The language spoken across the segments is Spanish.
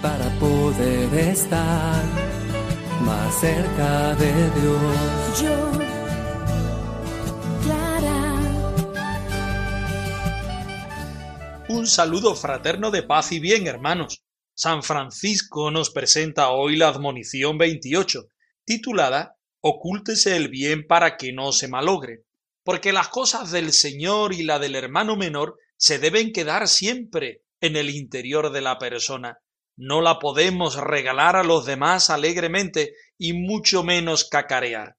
para poder estar más cerca de Dios. Yo, Clara, Un saludo fraterno de paz y bien, hermanos. San Francisco nos presenta hoy la admonición 28, titulada Ocúltese el bien para que no se malogre, porque las cosas del Señor y la del hermano menor se deben quedar siempre en el interior de la persona. No la podemos regalar a los demás alegremente y mucho menos cacarear.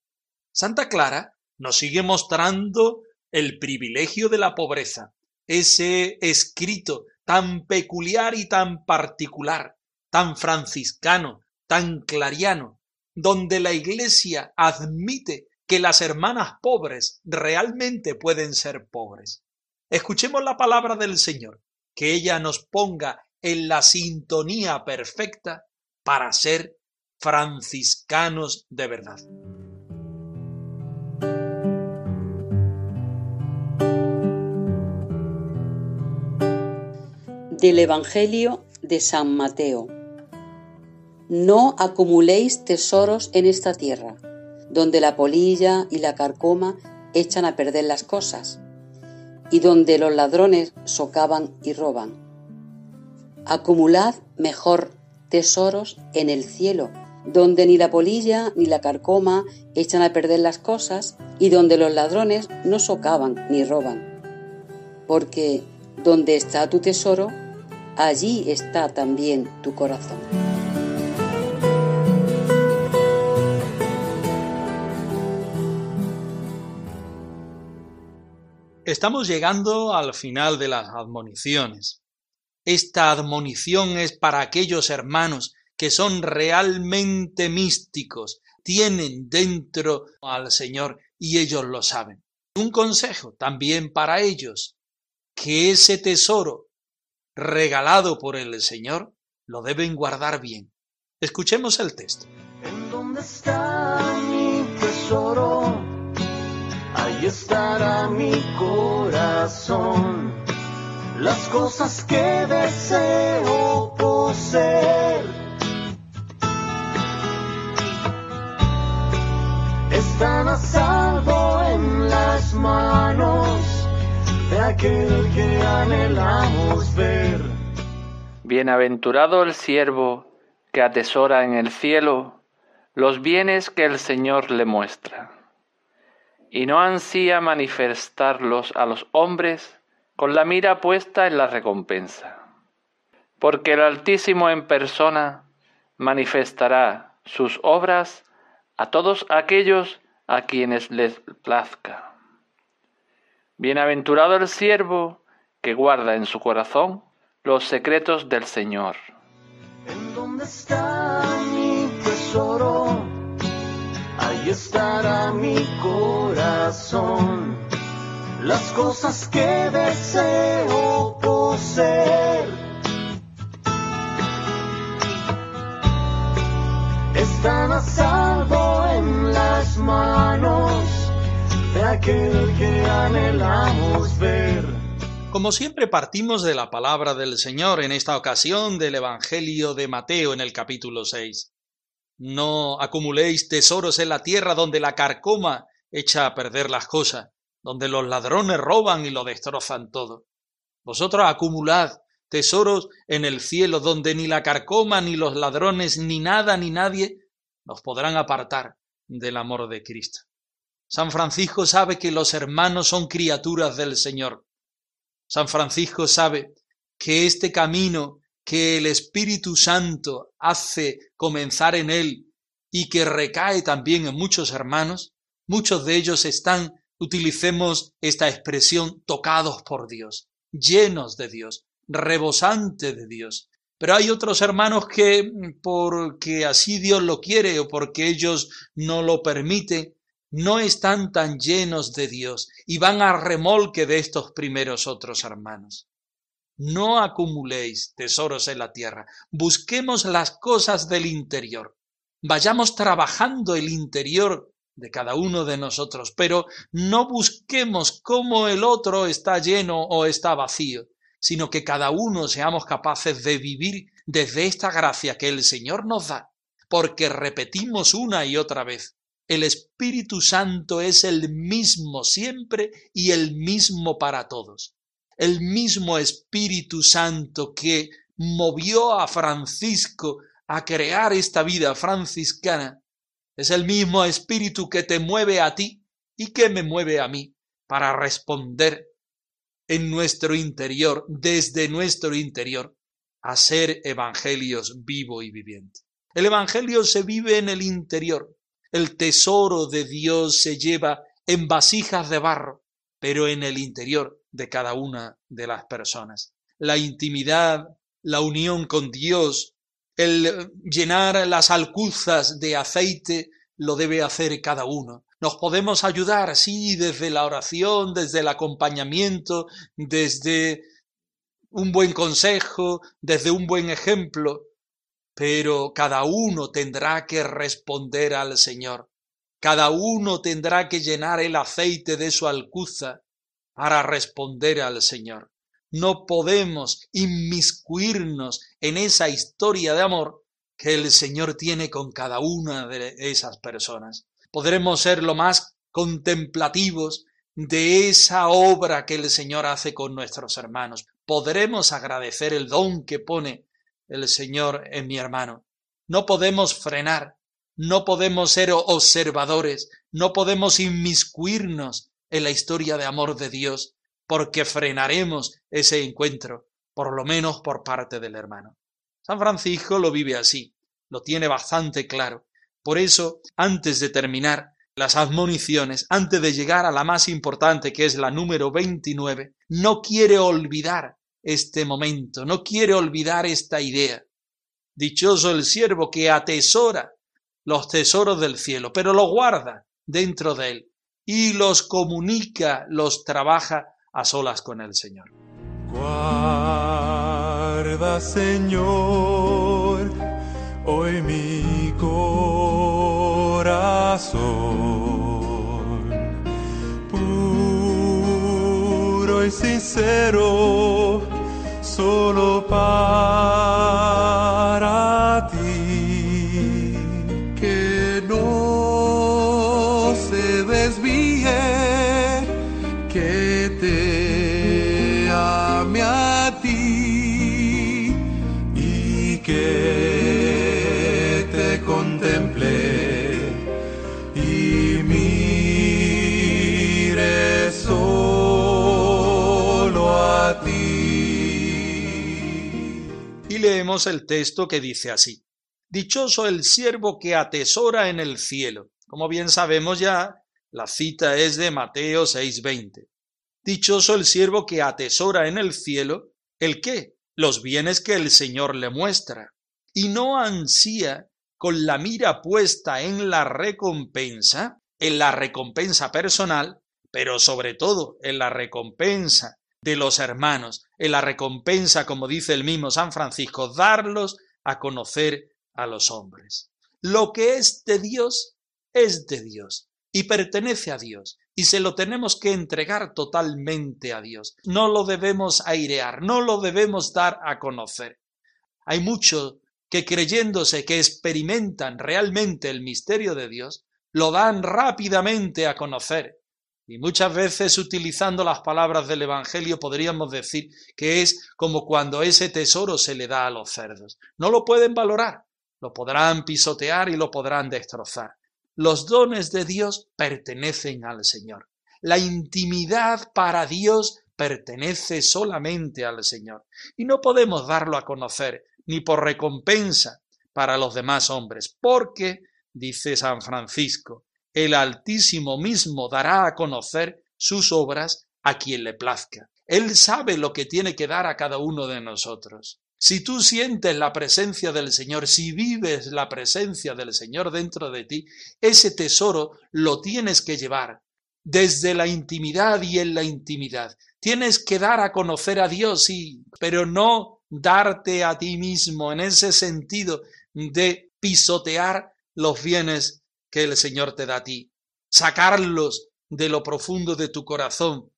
Santa Clara nos sigue mostrando el privilegio de la pobreza, ese escrito tan peculiar y tan particular, tan franciscano, tan clariano, donde la Iglesia admite que las hermanas pobres realmente pueden ser pobres. Escuchemos la palabra del Señor, que ella nos ponga en la sintonía perfecta para ser franciscanos de verdad. Del Evangelio de San Mateo. No acumuléis tesoros en esta tierra, donde la polilla y la carcoma echan a perder las cosas, y donde los ladrones socavan y roban. Acumulad mejor tesoros en el cielo, donde ni la polilla ni la carcoma echan a perder las cosas, y donde los ladrones no socavan ni roban. Porque donde está tu tesoro, allí está también tu corazón. Estamos llegando al final de las admoniciones. Esta admonición es para aquellos hermanos que son realmente místicos, tienen dentro al Señor y ellos lo saben. Un consejo también para ellos, que ese tesoro regalado por el Señor lo deben guardar bien. Escuchemos el texto. ¿En dónde está mi tesoro? Ahí estará mi corazón. Las cosas que deseo poseer están a salvo en las manos de aquel que anhelamos ver. Bienaventurado el siervo que atesora en el cielo los bienes que el Señor le muestra, y no ansía manifestarlos a los hombres con la mira puesta en la recompensa. Porque el Altísimo en persona manifestará sus obras a todos aquellos a quienes les plazca. Bienaventurado el siervo que guarda en su corazón los secretos del Señor. ¿En dónde está mi tesoro? Ahí estará mi corazón. Las cosas que deseo poseer están a salvo en las manos de aquel que anhelamos ver. Como siempre partimos de la palabra del Señor en esta ocasión del Evangelio de Mateo en el capítulo 6. No acumuléis tesoros en la tierra donde la carcoma echa a perder las cosas, donde los ladrones roban y lo destrozan todo. Vosotros acumulad tesoros en el cielo donde ni la carcoma ni los ladrones ni nada ni nadie nos podrán apartar del amor de Cristo. San Francisco sabe que los hermanos son criaturas del Señor. San Francisco sabe que este camino que el Espíritu Santo hace comenzar en él y que recae también en muchos hermanos, muchos de ellos están, utilicemos esta expresión, tocados por Dios. llenos de Dios, rebosantes de Dios. Pero hay otros hermanos que, porque así Dios lo quiere o porque ellos no lo permiten, no están tan llenos de Dios y van a remolque de estos primeros otros hermanos. No acumuléis tesoros en la tierra, busquemos las cosas del interior, vayamos trabajando el interior de cada uno de nosotros, pero no busquemos cómo el otro está lleno o está vacío, sino que cada uno seamos capaces de vivir desde esta gracia que el Señor nos da, porque repetimos una y otra vez, el Espíritu Santo es el mismo siempre y el mismo para todos. El mismo Espíritu Santo que movió a Francisco a crear esta vida franciscana es el mismo espíritu que te mueve a ti y que me mueve a mí para responder en nuestro interior, desde nuestro interior, a ser evangelios vivo y viviente. El evangelio se vive en el interior. El tesoro de Dios se lleva en vasijas de barro, pero en el interior de cada una de las personas. La intimidad, la unión con Dios, el llenar las alcuzas de aceite lo debe hacer cada uno. Nos podemos ayudar, sí, desde la oración, desde el acompañamiento, desde un buen consejo, desde un buen ejemplo, pero cada uno tendrá que responder al Señor. Cada uno tendrá que llenar el aceite de su alcuza para responder al Señor. No podemos inmiscuirnos en esa historia de amor que el Señor tiene con cada una de esas personas. Podremos ser lo más contemplativos de esa obra que el Señor hace con nuestros hermanos. Podremos agradecer el don que pone el Señor en mi hermano. No podemos frenar, no podemos ser observadores, no podemos inmiscuirnos en la historia de amor de Dios, porque frenaremos ese encuentro, por lo menos por parte del hermano. San Francisco lo vive así, lo tiene bastante claro. Por eso, antes de terminar las admoniciones, antes de llegar a la más importante, que es la número 29, no quiere olvidar este momento, no quiere olvidar esta idea. Dichoso el siervo que atesora los tesoros del cielo, pero los guarda dentro de él y los comunica, los trabaja a solas con el Señor. Guarda, Señor, hoy mi corazón, puro y sincero, solo para leemos el texto que dice así. Dichoso el siervo que atesora en el cielo. Como bien sabemos ya, la cita es de Mateo 6:20. Dichoso el siervo que atesora en el cielo, ¿el qué? Los bienes que el Señor le muestra, y no ansía con la mira puesta en la recompensa, en la recompensa personal, pero sobre todo en la recompensa de los hermanos, en la recompensa, como dice el mismo San Francisco, darlos a conocer a los hombres. Lo que es de Dios es de Dios y pertenece a Dios y se lo tenemos que entregar totalmente a Dios. No lo debemos airear, no lo debemos dar a conocer. Hay muchos que creyéndose que experimentan realmente el misterio de Dios, lo dan rápidamente a conocer y muchas veces utilizando las palabras del Evangelio podríamos decir que es como cuando ese tesoro se le da a los cerdos. No lo pueden valorar, lo podrán pisotear y lo podrán destrozar. Los dones de Dios pertenecen al Señor. La intimidad para Dios pertenece solamente al Señor. Y no podemos darlo a conocer ni por recompensa para los demás hombres, porque, dice San Francisco, el Altísimo mismo dará a conocer sus obras a quien le plazca. Él sabe lo que tiene que dar a cada uno de nosotros. Si tú sientes la presencia del Señor, si vives la presencia del Señor dentro de ti, ese tesoro lo tienes que llevar desde la intimidad y en la intimidad. Tienes que dar a conocer a Dios, sí, pero no darte a ti mismo en ese sentido de pisotear los bienes que el Señor te da a ti, sacarlos de lo profundo de tu corazón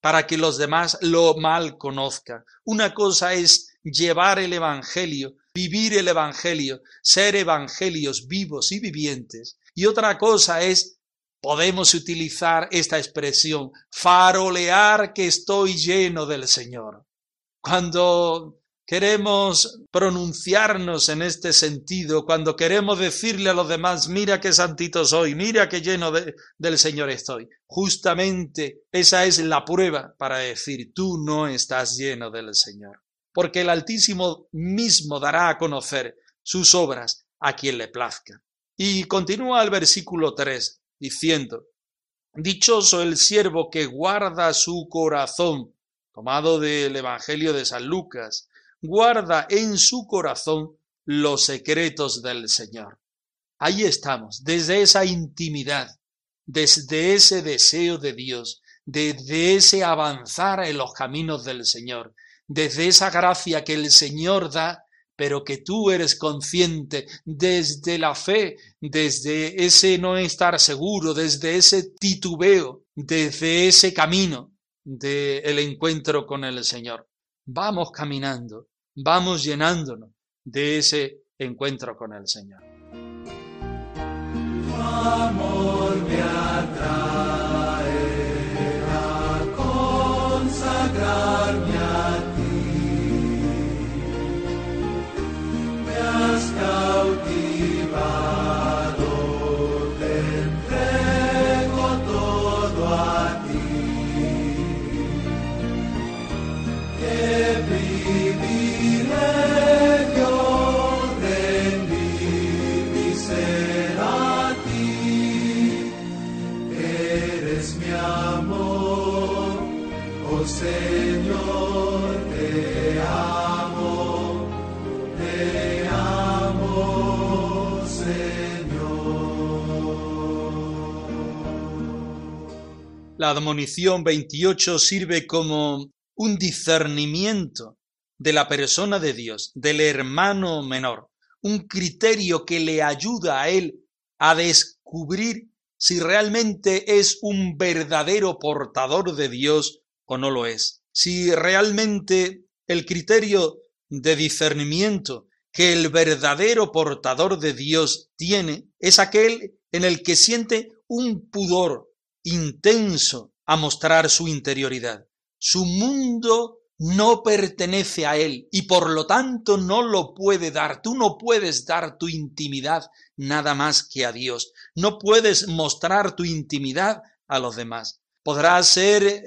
para que los demás lo mal conozcan. Una cosa es llevar el Evangelio, vivir el Evangelio, ser evangelios vivos y vivientes. Y otra cosa es podemos utilizar esta expresión, farolear que estoy lleno del Señor. Cuando queremos pronunciarnos en este sentido, cuando queremos decirle a los demás, mira qué santito soy, mira qué lleno del Señor estoy, justamente esa es la prueba para decir, tú no estás lleno del Señor. Porque el Altísimo mismo dará a conocer sus obras a quien le plazca. Y continúa el versículo 3, diciendo, Dichoso el siervo que guarda su corazón, tomado del Evangelio de San Lucas, guarda en su corazón los secretos del Señor. Ahí estamos, desde esa intimidad, desde ese deseo de Dios, desde ese avanzar en los caminos del Señor, desde esa gracia que el Señor da pero que tú eres consciente desde la fe, desde ese no estar seguro, desde ese titubeo, desde ese camino del encuentro con el Señor. Vamos caminando, vamos llenándonos de ese encuentro con el Señor. amor me atrae La admonición 28 sirve como un discernimiento de la persona de Dios, del hermano menor, un criterio que le ayuda a él a descubrir si realmente es un verdadero portador de Dios o no lo es. Si realmente el criterio de discernimiento que el verdadero portador de Dios tiene es aquel en el que siente un pudor intenso a mostrar su interioridad. Su mundo no pertenece a él y por lo tanto no lo puede dar. Tú no puedes dar tu intimidad nada más que a Dios. No puedes mostrar tu intimidad a los demás. Podrás ser eh,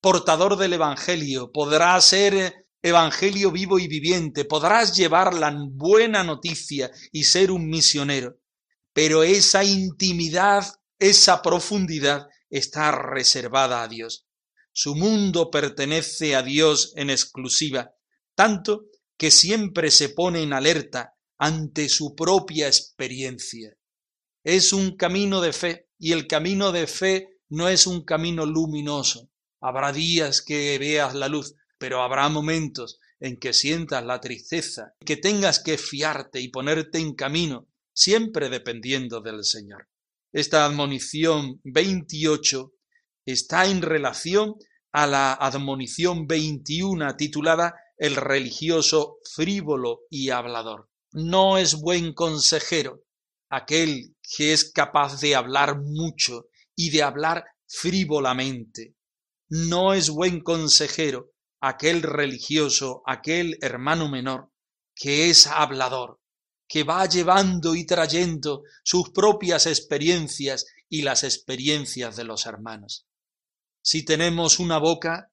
portador del Evangelio, podrás ser eh, Evangelio vivo y viviente, podrás llevar la buena noticia y ser un misionero, pero esa intimidad esa profundidad está reservada a Dios. Su mundo pertenece a Dios en exclusiva, tanto que siempre se pone en alerta ante su propia experiencia. Es un camino de fe y el camino de fe no es un camino luminoso. Habrá días que veas la luz, pero habrá momentos en que sientas la tristeza, que tengas que fiarte y ponerte en camino, siempre dependiendo del Señor. Esta admonición 28 está en relación a la admonición 21 titulada El religioso frívolo y hablador. No es buen consejero aquel que es capaz de hablar mucho y de hablar frívolamente. No es buen consejero aquel religioso, aquel hermano menor, que es hablador, que va llevando y trayendo sus propias experiencias y las experiencias de los hermanos. Si tenemos una boca,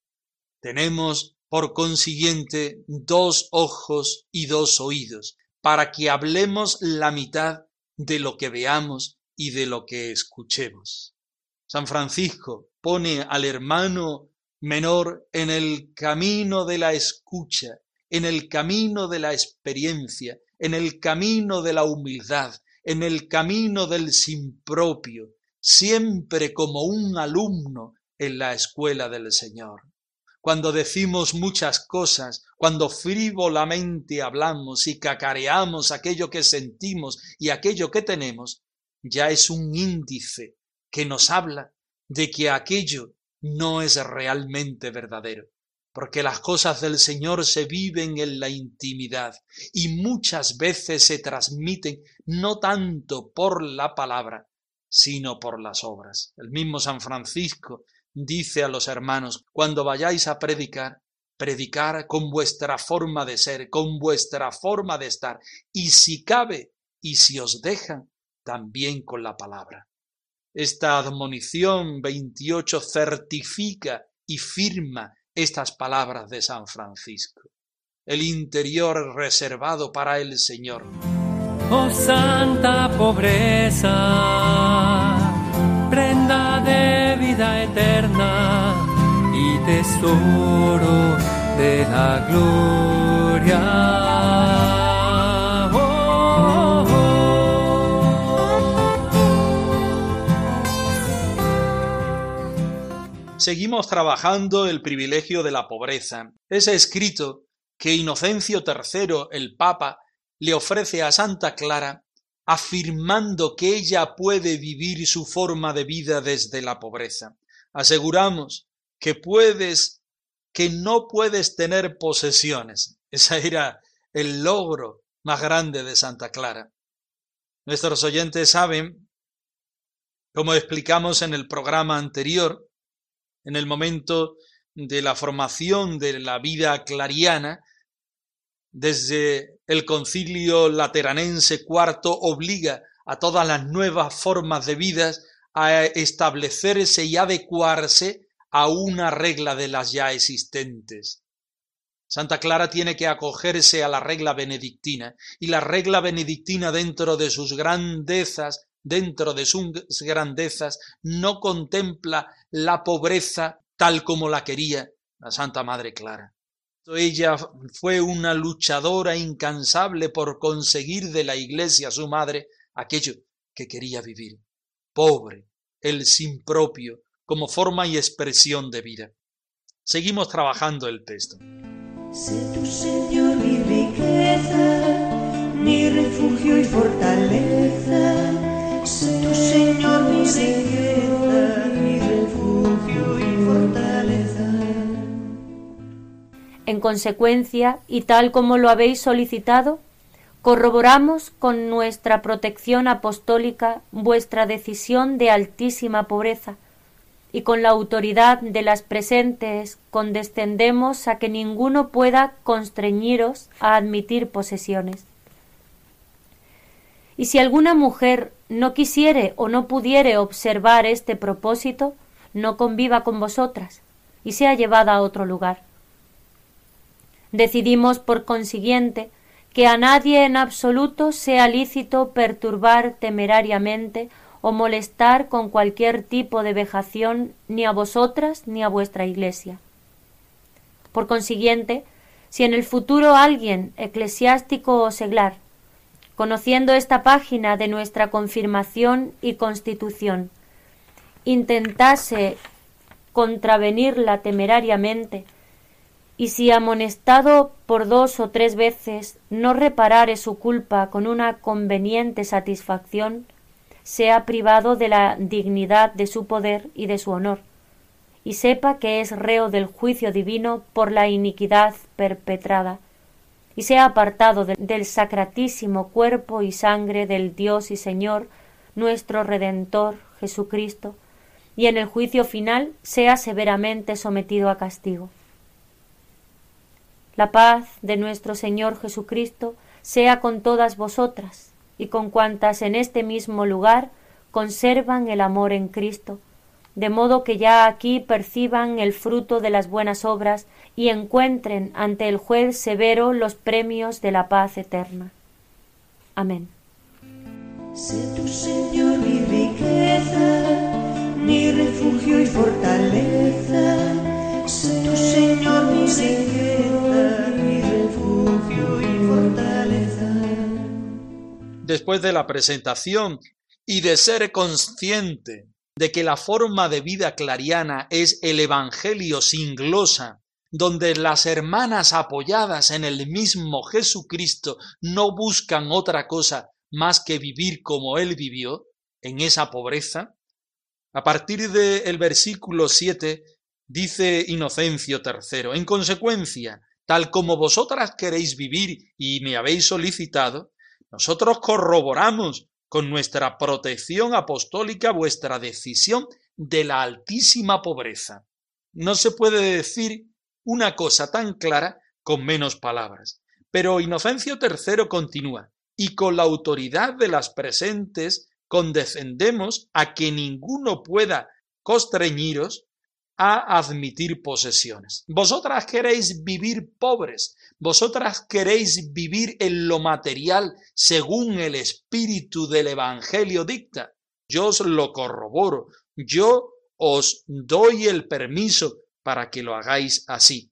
tenemos por consiguiente dos ojos y dos oídos, para que hablemos la mitad de lo que veamos y de lo que escuchemos. San Francisco pone al hermano menor en el camino de la escucha, en el camino de la experiencia, en el camino de la humildad, en el camino del sin propio, siempre como un alumno en la escuela del Señor. Cuando decimos muchas cosas, cuando frívolamente hablamos y cacareamos aquello que sentimos y aquello que tenemos, ya es un índice que nos habla de que aquello no es realmente verdadero, porque las cosas del Señor se viven en la intimidad y muchas veces se transmiten no tanto por la palabra, sino por las obras. El mismo San Francisco dice a los hermanos, cuando vayáis a predicar, predicar con vuestra forma de ser, con vuestra forma de estar, y si cabe, y si os dejan, también con la palabra. Esta admonición 28 certifica y firma estas palabras de San Francisco. El interior reservado para el Señor. Oh santa pobreza, prenda de vida eterna y tesoro de la gloria. Seguimos trabajando el privilegio de la pobreza. Es escrito que Inocencio III, el Papa, le ofrece a Santa Clara afirmando que ella puede vivir su forma de vida desde la pobreza. Aseguramos que puedes, que no puedes tener posesiones. Ese era el logro más grande de Santa Clara. Nuestros oyentes saben, como explicamos en el programa anterior, en el momento de la formación de la vida clariana, desde el concilio lateranense cuarto obliga a todas las nuevas formas de vidas a establecerse y adecuarse a una regla de las ya existentes. Santa Clara tiene que acogerse a la regla benedictina y la regla benedictina dentro de sus grandezas dentro de sus grandezas, no contempla la pobreza tal como la quería la Santa Madre Clara. Ella fue una luchadora incansable por conseguir de la Iglesia, su madre, aquello que quería vivir, pobre, el sin propio, como forma y expresión de vida. Seguimos trabajando el texto. tu Señor mi riqueza, mi refugio En consecuencia, y tal como lo habéis solicitado, corroboramos con nuestra protección apostólica vuestra decisión de altísima pobreza, y con la autoridad de las presentes condescendemos a que ninguno pueda constreñiros a admitir posesiones. Y si alguna mujer no quisiere o no pudiere observar este propósito, no conviva con vosotras y sea llevada a otro lugar. Decidimos, por consiguiente, que a nadie en absoluto sea lícito perturbar temerariamente o molestar con cualquier tipo de vejación ni a vosotras ni a vuestra Iglesia. Por consiguiente, si en el futuro alguien, eclesiástico o seglar, conociendo esta página de nuestra confirmación y constitución, intentase contravenirla temerariamente, y si amonestado por dos o tres veces no reparare su culpa con una conveniente satisfacción, sea privado de la dignidad de su poder y de su honor, y sepa que es reo del juicio divino por la iniquidad perpetrada, y sea apartado del sacratísimo cuerpo y sangre del Dios y Señor, nuestro Redentor Jesucristo, y en el juicio final sea severamente sometido a castigo. La paz de nuestro Señor Jesucristo sea con todas vosotras y con cuantas en este mismo lugar conservan el amor en Cristo, de modo que ya aquí perciban el fruto de las buenas obras y encuentren ante el juez severo los premios de la paz eterna. Amén. Tu Señor tu Señor mi refugio y fortaleza. Después de la presentación y de ser consciente de que la forma de vida clariana es el Evangelio sin glosa, donde las hermanas apoyadas en el mismo Jesucristo no buscan otra cosa más que vivir como Él vivió, en esa pobreza, a partir del versículo 7 dice Inocencio III, en consecuencia, tal como vosotras queréis vivir y me habéis solicitado, nosotros corroboramos con nuestra protección apostólica vuestra decisión de la altísima pobreza. No se puede decir una cosa tan clara con menos palabras. Pero Inocencio III continúa, y con la autoridad de las presentes condescendemos a que ninguno pueda constreñiros a admitir posesiones. Vosotras queréis vivir pobres, vosotras queréis vivir en lo material según el espíritu del Evangelio dicta. Yo os lo corroboro, yo os doy el permiso para que lo hagáis así.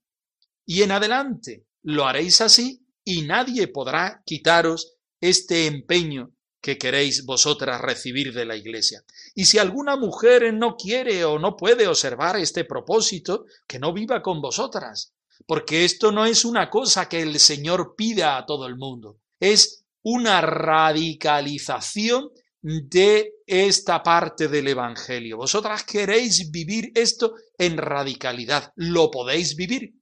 Y en adelante lo haréis así y nadie podrá quitaros este empeño que queréis vosotras recibir de la Iglesia. Y si alguna mujer no quiere o no puede observar este propósito, que no viva con vosotras, porque esto no es una cosa que el Señor pida a todo el mundo, es una radicalización de esta parte del Evangelio. Vosotras queréis vivir esto en radicalidad, lo podéis vivir,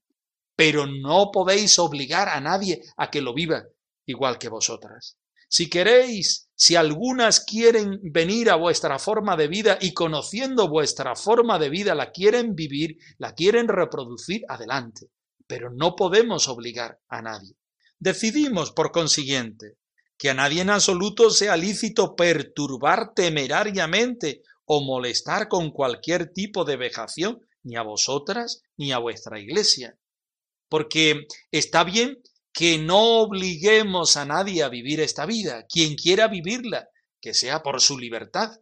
pero no podéis obligar a nadie a que lo viva igual que vosotras. Si queréis, si algunas quieren venir a vuestra forma de vida y conociendo vuestra forma de vida la quieren vivir, la quieren reproducir, adelante. Pero no podemos obligar a nadie. Decidimos, por consiguiente, que a nadie en absoluto sea lícito perturbar temerariamente o molestar con cualquier tipo de vejación, ni a vosotras ni a vuestra iglesia. Porque está bien que no obliguemos a nadie a vivir esta vida, quien quiera vivirla, que sea por su libertad,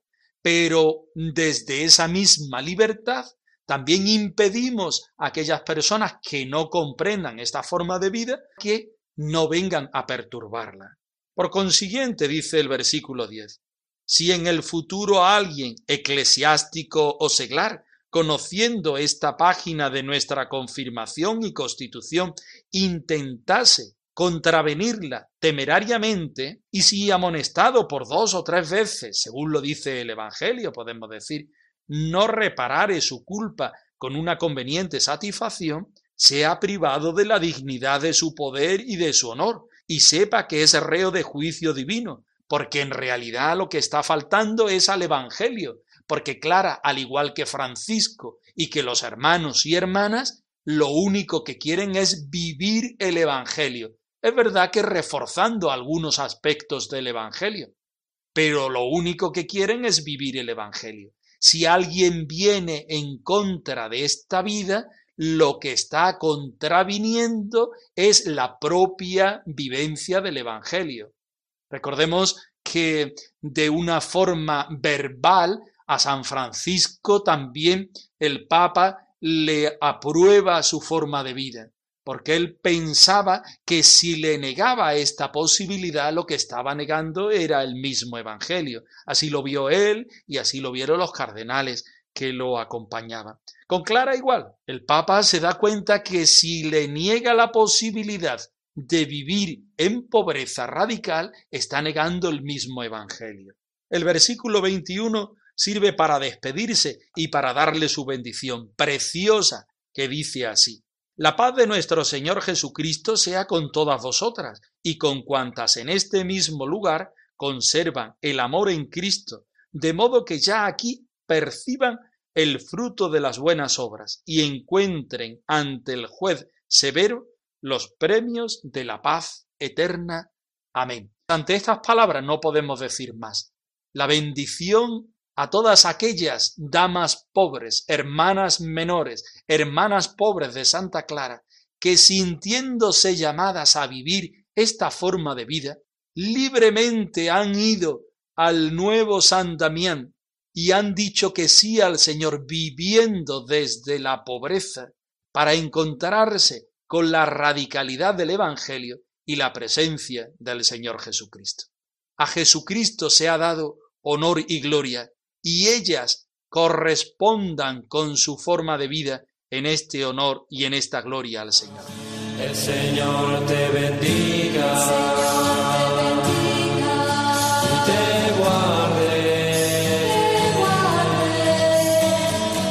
pero desde esa misma libertad también impedimos a aquellas personas que no comprendan esta forma de vida que no vengan a perturbarla. Por consiguiente, dice el versículo 10, si en el futuro alguien eclesiástico o seglar conociendo esta página de nuestra confirmación y constitución, intentase contravenirla temerariamente, y si amonestado por dos o tres veces, según lo dice el Evangelio, podemos decir, no reparare su culpa con una conveniente satisfacción, sea privado de la dignidad de su poder y de su honor, y sepa que es reo de juicio divino, porque en realidad lo que está faltando es al Evangelio, porque Clara, al igual que Francisco y que los hermanos y hermanas, lo único que quieren es vivir el Evangelio. Es verdad que reforzando algunos aspectos del Evangelio, pero lo único que quieren es vivir el Evangelio. Si alguien viene en contra de esta vida, lo que está contraviniendo es la propia vivencia del Evangelio. Recordemos que de una forma verbal a San Francisco también el Papa le aprueba su forma de vida, porque él pensaba que si le negaba esta posibilidad, lo que estaba negando era el mismo Evangelio. Así lo vio él y así lo vieron los cardenales que lo acompañaban. Con Clara igual, el Papa se da cuenta que si le niega la posibilidad de vivir en pobreza radical, está negando el mismo Evangelio. El versículo 21 sirve para despedirse y para darle su bendición preciosa, que dice así. La paz de nuestro Señor Jesucristo sea con todas vosotras y con cuantas en este mismo lugar conservan el amor en Cristo, de modo que ya aquí perciban el fruto de las buenas obras y encuentren ante el juez severo los premios de la paz eterna. Amén. Ante estas palabras no podemos decir más. La bendición a todas aquellas damas pobres, hermanas menores, hermanas pobres de Santa Clara, que sintiéndose llamadas a vivir esta forma de vida, libremente han ido al nuevo San Damián y han dicho que sí al Señor viviendo desde la pobreza, para encontrarse con la radicalidad del Evangelio y la presencia del Señor Jesucristo. A Jesucristo se ha dado honor y gloria, y ellas correspondan con su forma de vida en este honor y en esta gloria al Señor. El Señor te bendiga. y te guarde.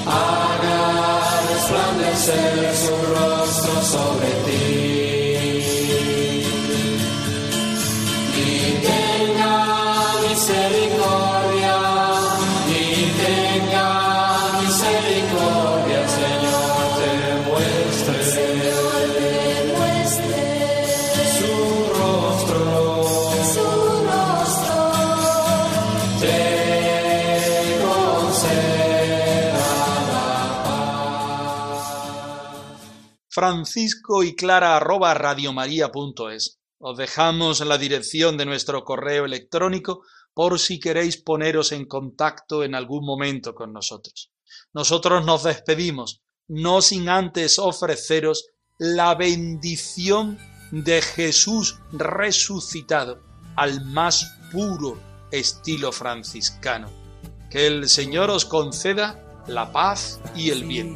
Haga resplandecer su rostro sobre ti. Y tenga misericordia. Francisco y Clara arroba radiomaria.es. Os dejamos la dirección de nuestro correo electrónico por si queréis poneros en contacto en algún momento con nosotros. Nosotros nos despedimos, no sin antes ofreceros la bendición de Jesús resucitado al más puro estilo franciscano. Que el Señor os conceda la paz y el bien.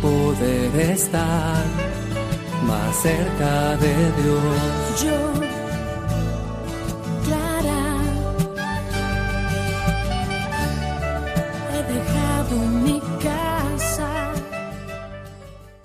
poder estar más cerca de Dios.